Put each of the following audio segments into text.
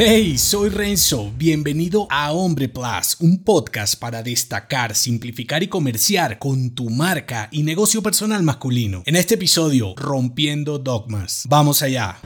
Hey, soy Renzo, bienvenido a Hombre Plus, un podcast para destacar, simplificar y comerciar con tu marca y negocio personal masculino. En este episodio, rompiendo dogmas. Vamos allá.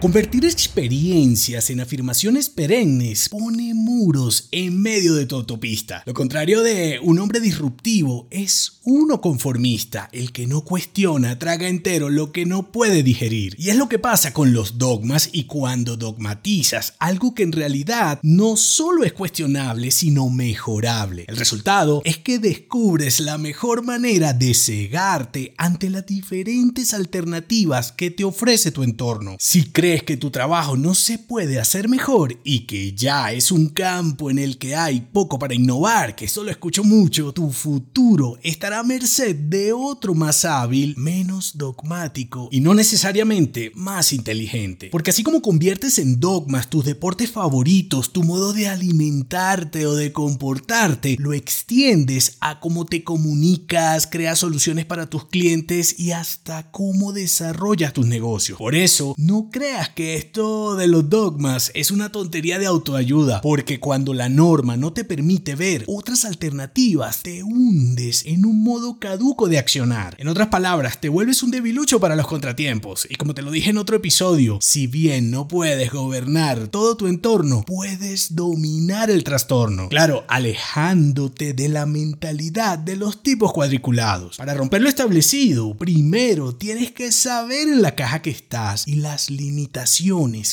Convertir experiencias en afirmaciones perennes pone muros en medio de tu autopista. Lo contrario de un hombre disruptivo es uno conformista, el que no cuestiona, traga entero lo que no puede digerir. Y es lo que pasa con los dogmas y cuando dogmatizas algo que en realidad no solo es cuestionable, sino mejorable. El resultado es que descubres la mejor manera de cegarte ante las diferentes alternativas que te ofrece tu entorno. Si crees que tu trabajo no se puede hacer mejor y que ya es un campo en el que hay poco para innovar, que solo escucho mucho, tu futuro estará a merced de otro más hábil, menos dogmático y no necesariamente más inteligente. Porque así como conviertes en dogmas tus deportes favoritos, tu modo de alimentarte o de comportarte, lo extiendes a cómo te comunicas, creas soluciones para tus clientes y hasta cómo desarrollas tus negocios. Por eso, no creas que esto de los dogmas es una tontería de autoayuda, porque cuando la norma no te permite ver otras alternativas, te hundes en un modo caduco de accionar. En otras palabras, te vuelves un debilucho para los contratiempos. Y como te lo dije en otro episodio, si bien no puedes gobernar todo tu entorno, puedes dominar el trastorno. Claro, alejándote de la mentalidad de los tipos cuadriculados. Para romper lo establecido, primero tienes que saber en la caja que estás y las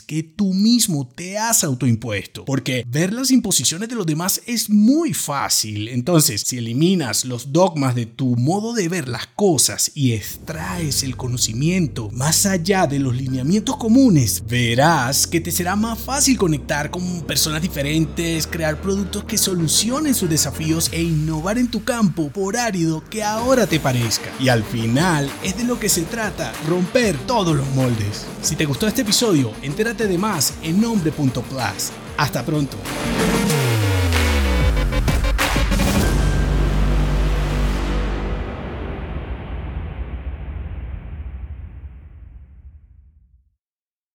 que tú mismo te has autoimpuesto. Porque ver las imposiciones de los demás es muy fácil. Entonces, si eliminas los dogmas de tu modo de ver las cosas y extraes el conocimiento más allá de los lineamientos comunes, verás que te será más fácil conectar con personas diferentes, crear productos que solucionen sus desafíos e innovar en tu campo, por árido que ahora te parezca. Y al final es de lo que se trata, romper todos los moldes. Si te gustó este episodio, entérate de más en nombre.plus. Hasta pronto.